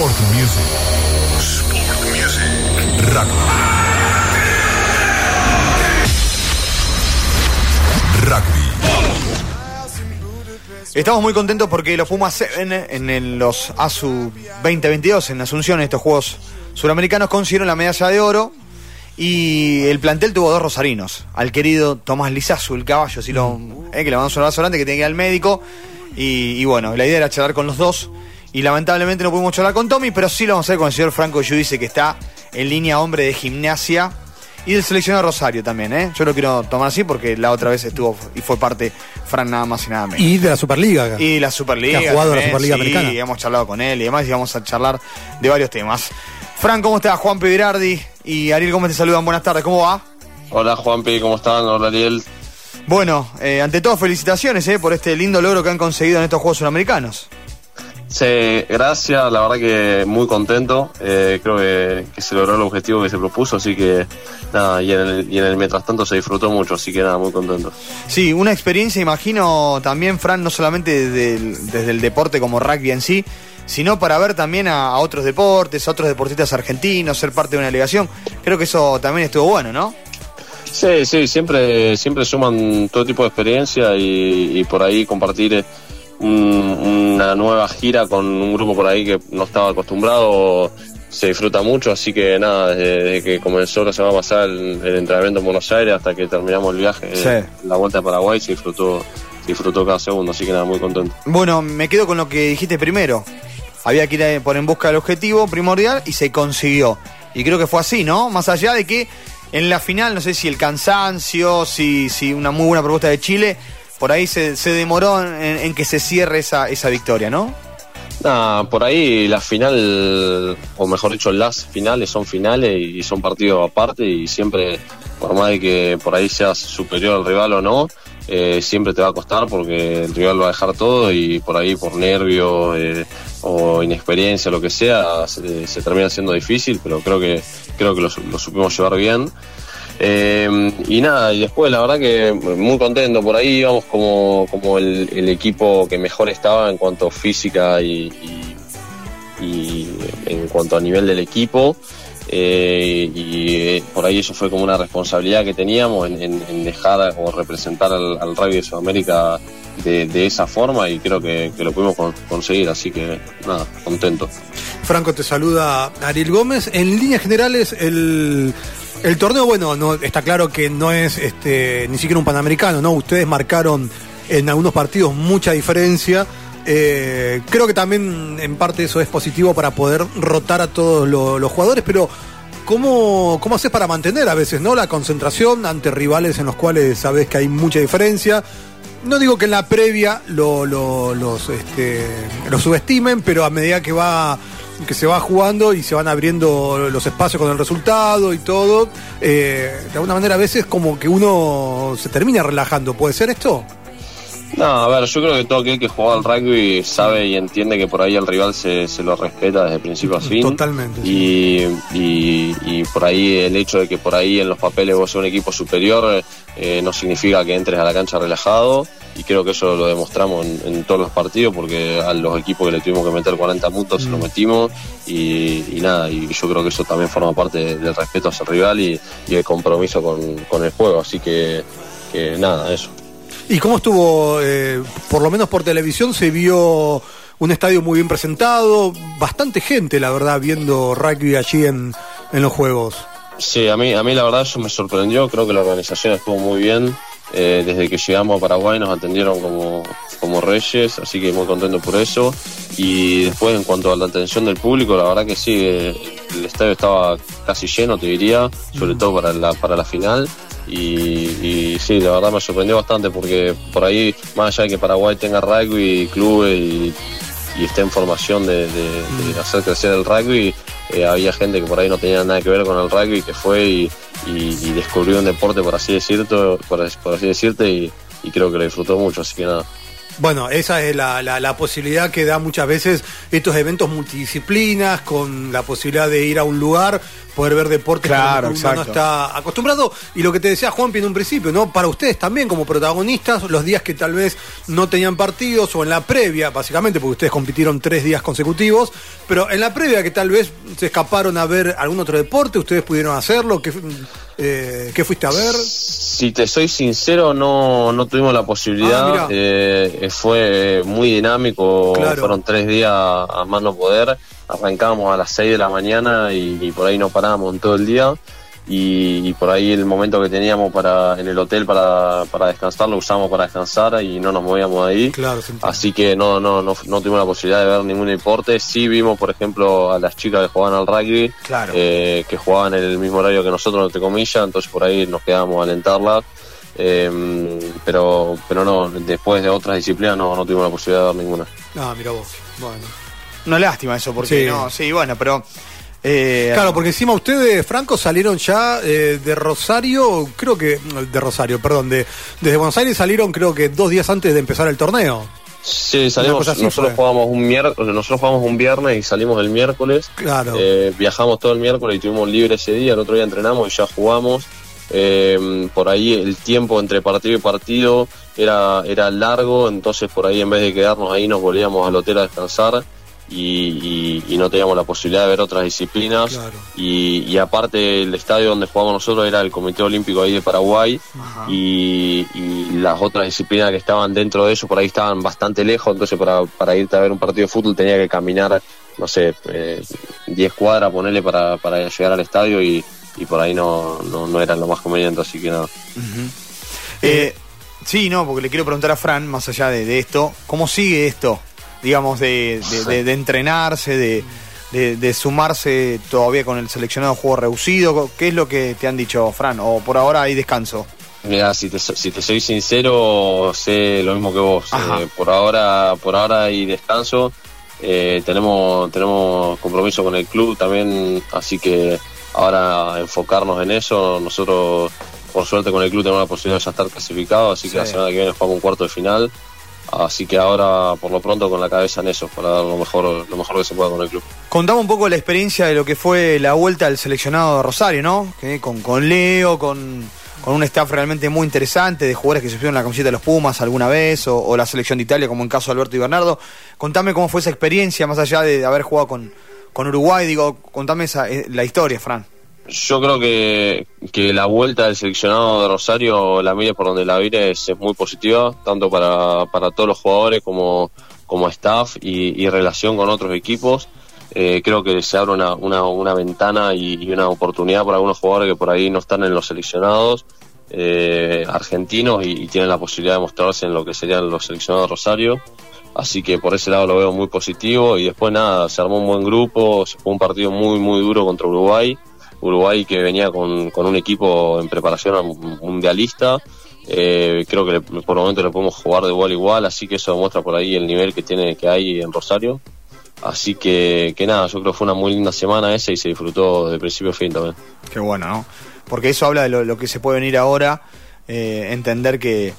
Sport Music. Sport Music. Rugby. Rugby. Estamos muy contentos porque los Pumas 7 en los ASU 2022 en Asunción, estos Juegos Suramericanos, consiguieron la medalla de oro y el plantel tuvo dos rosarinos. Al querido Tomás Lizazu, el caballo, si lo, eh, que le mandamos un abrazo grande, que tenía que ir al médico. Y, y bueno, la idea era charlar con los dos. Y lamentablemente no pudimos charlar con Tommy, pero sí lo vamos a hacer con el señor Franco Giudice, que está en línea hombre de gimnasia y del seleccionado Rosario también, ¿eh? Yo lo quiero tomar así porque la otra vez estuvo y fue parte Fran nada más y nada menos. Y de la Superliga. Y la Superliga. Que ha jugado la también, Superliga sí, Americana. Y hemos charlado con él y demás, y vamos a charlar de varios temas. Fran, ¿cómo estás? Juan Girardi y Ariel Gómez te saludan. Buenas tardes, ¿cómo va? Hola Juanpi, ¿cómo están? Hola Ariel. Bueno, eh, ante todo, felicitaciones eh, por este lindo logro que han conseguido en estos Juegos Sudamericanos. Sí, gracias, la verdad que muy contento. Eh, creo que, que se logró el objetivo que se propuso, así que nada, y en, el, y en el mientras tanto se disfrutó mucho, así que nada, muy contento. Sí, una experiencia, imagino, también, Fran, no solamente desde el, desde el deporte como rugby en sí, sino para ver también a, a otros deportes, a otros deportistas argentinos, ser parte de una delegación. Creo que eso también estuvo bueno, ¿no? Sí, sí, siempre, siempre suman todo tipo de experiencia y, y por ahí compartir eh, un- una nueva gira con un grupo por ahí que no estaba acostumbrado se disfruta mucho, así que nada, desde, desde que comenzó la semana pasada el, el entrenamiento en Buenos Aires hasta que terminamos el viaje, Sí. la vuelta a Paraguay se disfrutó, se disfrutó cada segundo, así que nada, muy contento. Bueno, me quedo con lo que dijiste primero. Había que ir por en busca del objetivo primordial y se consiguió. Y creo que fue así, ¿no? Más allá de que en la final, no sé si el cansancio, si, si una muy buena propuesta de Chile, por ahí se, se demoró en, en que se cierre esa, esa victoria, ¿no? Nada, por ahí la final, o mejor dicho, las finales son finales y son partidos aparte y siempre, por más de que por ahí seas superior al rival o no, eh, siempre te va a costar porque el rival va a dejar todo y por ahí por nervios eh, o inexperiencia, lo que sea, se, se termina siendo difícil, pero creo que creo que lo, lo supimos llevar bien. Eh, y nada, y después la verdad que muy contento, por ahí íbamos como, como el, equipo que mejor estaba en cuanto a física y, en cuanto a nivel del equipo. Eh, y eh, por ahí eso fue como una responsabilidad que teníamos en, en- dejar o representar al, al de Sudamérica de, esa forma y creo que, lo pudimos con- conseguir, así que nada, contento. Franco te saluda Ariel Gómez. En líneas generales, el, el torneo, bueno, no está claro que no es este, ni siquiera un panamericano, ¿no? Ustedes marcaron en algunos partidos mucha diferencia. Eh, creo que también en parte eso es positivo para poder rotar a todos lo- los jugadores, pero ¿cómo, ¿cómo haces para mantener a veces no la concentración ante rivales en los cuales sabes que hay mucha diferencia? No digo que en la previa lo, lo- los, este, subestimen, pero a medida que va que se va jugando y se van abriendo los espacios con el resultado y todo, eh, de alguna manera a veces como que uno se termina relajando. ¿Puede ser esto? No, a ver, yo creo que todo aquel que juega al rugby sabe y entiende que por ahí el rival se, se lo respeta desde principio a fin. Totalmente, Y, y, y por ahí el hecho de que por ahí en los papeles vos seas un equipo superior eh, no significa que entres a la cancha relajado. Y creo que eso lo demostramos en, en todos los partidos porque a los equipos que le tuvimos que meter 40 puntos se lo metimos. Y, y nada, y yo creo que eso también forma parte de- del respeto hacia el rival y, y el compromiso con, con el juego. Así que, que nada, eso. ¿Y cómo estuvo, eh, por lo menos por televisión, se vio un estadio muy bien presentado, bastante gente, la verdad, viendo rugby allí en, en los Juegos? Sí, a mí, a mí la verdad eso me sorprendió, creo que la organización estuvo muy bien. Eh, desde que llegamos a Paraguay nos atendieron como, como reyes, así que muy contento por eso. Y después en cuanto a la atención del público, la verdad que sí, eh, el estadio estaba casi lleno, te diría, sobre todo para la, para la final. Y, y sí, la verdad me sorprendió bastante porque por ahí, más allá de que Paraguay tenga rugby, clubes y, y esté en formación de, de- de hacer crecer el rugby, eh, había gente que por ahí no tenía nada que ver con el rugby, que fue y, y- y descubrió un deporte, por así decirte, por, as- por así decirte, y, y creo que lo disfrutó mucho, así que nada. Bueno, esa es la, la, la posibilidad que da muchas veces estos eventos multidisciplinas, con la posibilidad de ir a un lugar, poder ver deportes Claro, que uno no está acostumbrado. Y lo que te decía Juanpi en un principio, ¿no? Para ustedes también como protagonistas, los días que tal vez no tenían partidos o en la previa, básicamente, porque ustedes compitieron tres días consecutivos, pero en la previa que tal vez se escaparon a ver algún otro deporte, ustedes pudieron hacerlo, ¿qué, eh, ¿qué fuiste a ver? Si te soy sincero, no, no tuvimos la Ah, posibilidad. mirá. eh, fue muy dinámico. Claro. Fueron tres días a más no poder. Arrancábamos a las 6 de la mañana y, y por ahí no parábamos en todo el día. Y, y por ahí el momento que teníamos para en el hotel para, para descansar lo usamos para descansar y no nos movíamos de ahí. Claro. Así que no, no, no, no tuvimos la posibilidad de ver ningún deporte. Sí vimos, por ejemplo, a las chicas que jugaban al rugby, Claro. eh, que jugaban en el mismo horario que nosotros, entre comillas, entonces por ahí nos quedábamos a alentarlas. Eh, pero pero no, después de otras disciplinas no, no tuvimos la posibilidad de ver ninguna. Ah, mira vos. Bueno. Una lástima eso, porque Sí. no, sí, bueno, pero. Eh, Claro, porque encima ustedes, Franco, salieron ya eh, de Rosario, creo que, de Rosario, perdón, de, desde Buenos Aires salieron creo que dos días antes de empezar el torneo. Sí, salimos, nosotros jugamos un miércoles, nosotros jugamos un viernes y salimos el miércoles. Claro. Eh, viajamos todo el miércoles y tuvimos libre ese día, el otro día entrenamos y ya jugamos. Eh, por ahí el tiempo entre partido y partido era, era largo, entonces por ahí en vez de quedarnos ahí nos volvíamos al hotel a descansar y, y- y no teníamos la posibilidad de ver otras disciplinas. Claro. Y, y aparte el estadio donde jugamos nosotros era el Comité Olímpico ahí de Paraguay y, y las otras disciplinas que estaban dentro de eso por ahí estaban bastante lejos, entonces para, para irte a ver un partido de fútbol tenía que caminar, no sé, eh, 10 cuadras, ponerle para, para llegar al estadio y, y por ahí no, no, no era lo más conveniente, así que nada. Eh, sí, no, porque le quiero preguntar a Fran, más allá de, de esto, ¿cómo sigue esto? Digamos, de, de- de- de entrenarse, de, de- de sumarse todavía con el seleccionado juego reducido. ¿Qué es lo que te han dicho, Fran? ¿O por ahora hay descanso? Mira, si te, si te soy sincero, sé lo mismo que vos. Eh, por ahora, por ahora hay descanso. Eh, tenemos, tenemos compromiso con el club también, así que ahora enfocarnos en eso. Nosotros, por suerte, con el club tenemos la posibilidad de ya estar clasificados, así Sí. que la semana que viene jugamos un cuarto de final. Así que ahora, por lo pronto, con la cabeza en eso, para dar lo mejor, lo mejor que se pueda con el club. Contamos un poco la experiencia de lo que fue la vuelta al seleccionado de Rosario, ¿no? Con, con Leo, con, con un staff realmente muy interesante, de jugadores que se pusieron la camiseta de los Pumas alguna vez, o, o la selección de Italia, como en caso de Alberto y Bernardo. Contame cómo fue esa experiencia, más allá de, haber jugado con, con Uruguay, digo, contame esa, eh, la historia, Fran. Yo creo que, que la vuelta del seleccionado de Rosario, la mire por donde la mire, es, muy positiva, tanto para, para todos los jugadores como, como staff y, relación con otros equipos. Eh, creo que se abre una, una, una ventana y, una oportunidad para algunos jugadores que por ahí no están en los seleccionados eh, argentinos y, y tienen la posibilidad de mostrarse en lo que serían los seleccionados de Rosario. Así que por ese lado lo veo muy positivo y después nada, se armó un buen grupo, se fue un partido muy muy duro contra Uruguay. Uruguay que venía con, con un equipo en preparación a un mundialista. Eh, creo que le- por el momento le podemos jugar de igual a igual, así que eso demuestra por ahí el nivel que tiene que hay en Rosario. Así que, que nada, yo creo que fue una muy linda semana esa y se disfrutó de principio a fin también. Qué bueno, ¿no? Porque eso habla de lo, lo que se puede venir ahora, eh, entender que...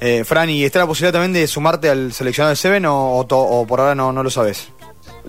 Eh, Fran, ¿y está la posibilidad también de sumarte al seleccionado de Seven o, o to- o por ahora no, no lo sabes?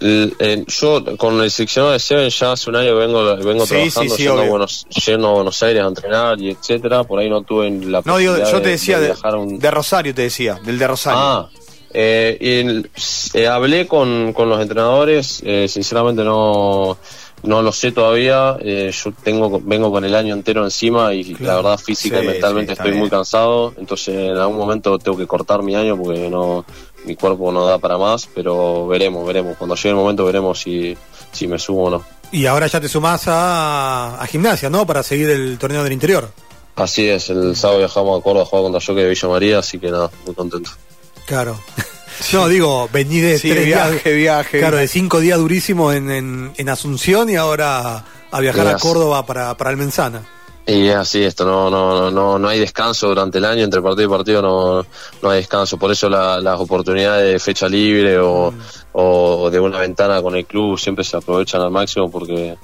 Eh, yo con el seleccionado de Seven ya hace un año vengo, vengo Sí, trabajando, sí, sí, yendo, a. Buenos, yendo a Buenos Aires a entrenar y etcétera. Por ahí no tuve la No, digo, yo te decía de de, un- de Rosario, te decía, del de Rosario. Ah, eh, y el- eh, hablé con, con los entrenadores, eh, sinceramente no, no lo sé todavía, eh, yo tengo vengo con el año entero encima y la verdad física Sí, y mentalmente sí, estoy muy cansado, entonces en algún momento tengo que cortar mi año porque no mi cuerpo no da para más, pero veremos, veremos, cuando llegue el momento veremos si, si me subo o no. Y ahora ya te sumás a, a gimnasia, ¿no? Para seguir el torneo del interior. Así es, el sábado viajamos a Córdoba a jugar contra Joque de Villa María, así que nada, muy contento. Claro. No, digo, vení de Sí, tres viaje, días. viaje. Claro, de cinco días durísimos en, en, en Asunción y ahora a viajar a. Córdoba para, para el Menzana. Y es así esto, no, no, no, no hay descanso durante el año, entre partido y partido no, no hay descanso, por eso la- las oportunidades de fecha libre o, o de una ventana con el club siempre se aprovechan al máximo porque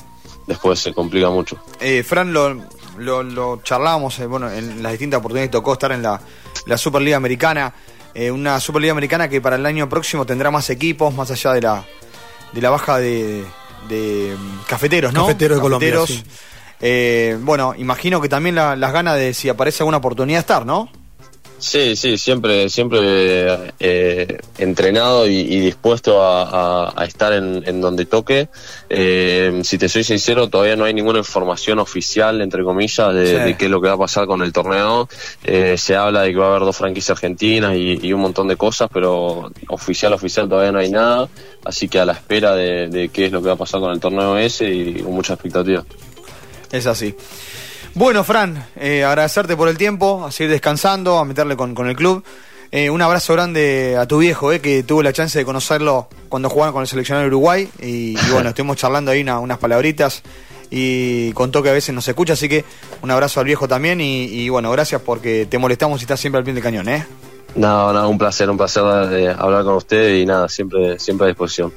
después se complica mucho. Eh, Fran, lo, lo, lo charlábamos, eh, bueno, en las distintas oportunidades que tocó estar en la, la Superliga Americana. Eh, una Superliga Americana que para el año próximo tendrá más equipos, más allá de la, de la baja de, de, mm, cafeteros, ¿no? Cafeteros de Colombia, sí. Eh, bueno, imagino que también la- las ganas de si aparece alguna oportunidad estar, ¿no? Sí, sí, siempre, siempre eh, entrenado y, y dispuesto a, a- a estar en, en donde toque. Eh, si te soy sincero, todavía no hay ninguna información oficial, entre comillas, de, Sí. de qué es lo que va a pasar con el torneo. Eh, se habla de que va a haber dos franquicias argentinas y, y un montón de cosas, pero oficial, oficial todavía no hay nada. Así que a la espera de, de qué es lo que va a pasar con el torneo ese y con mucha expectativa. Es así. Bueno, Fran, eh, agradecerte por el tiempo, a seguir descansando, a meterle con, con el club. Eh, un abrazo grande a tu viejo, eh, que tuve la chance de conocerlo cuando jugaban con el seleccionado de Uruguay. Y, y bueno, estuvimos charlando ahí una- unas palabritas y contó que a veces nos escucha. Así que un abrazo al viejo también. Y, y bueno, gracias porque te molestamos y estás siempre al pie del cañón, ¿eh? No, no, un placer, un placer eh, hablar con ustedes y nada, siempre, siempre a disposición.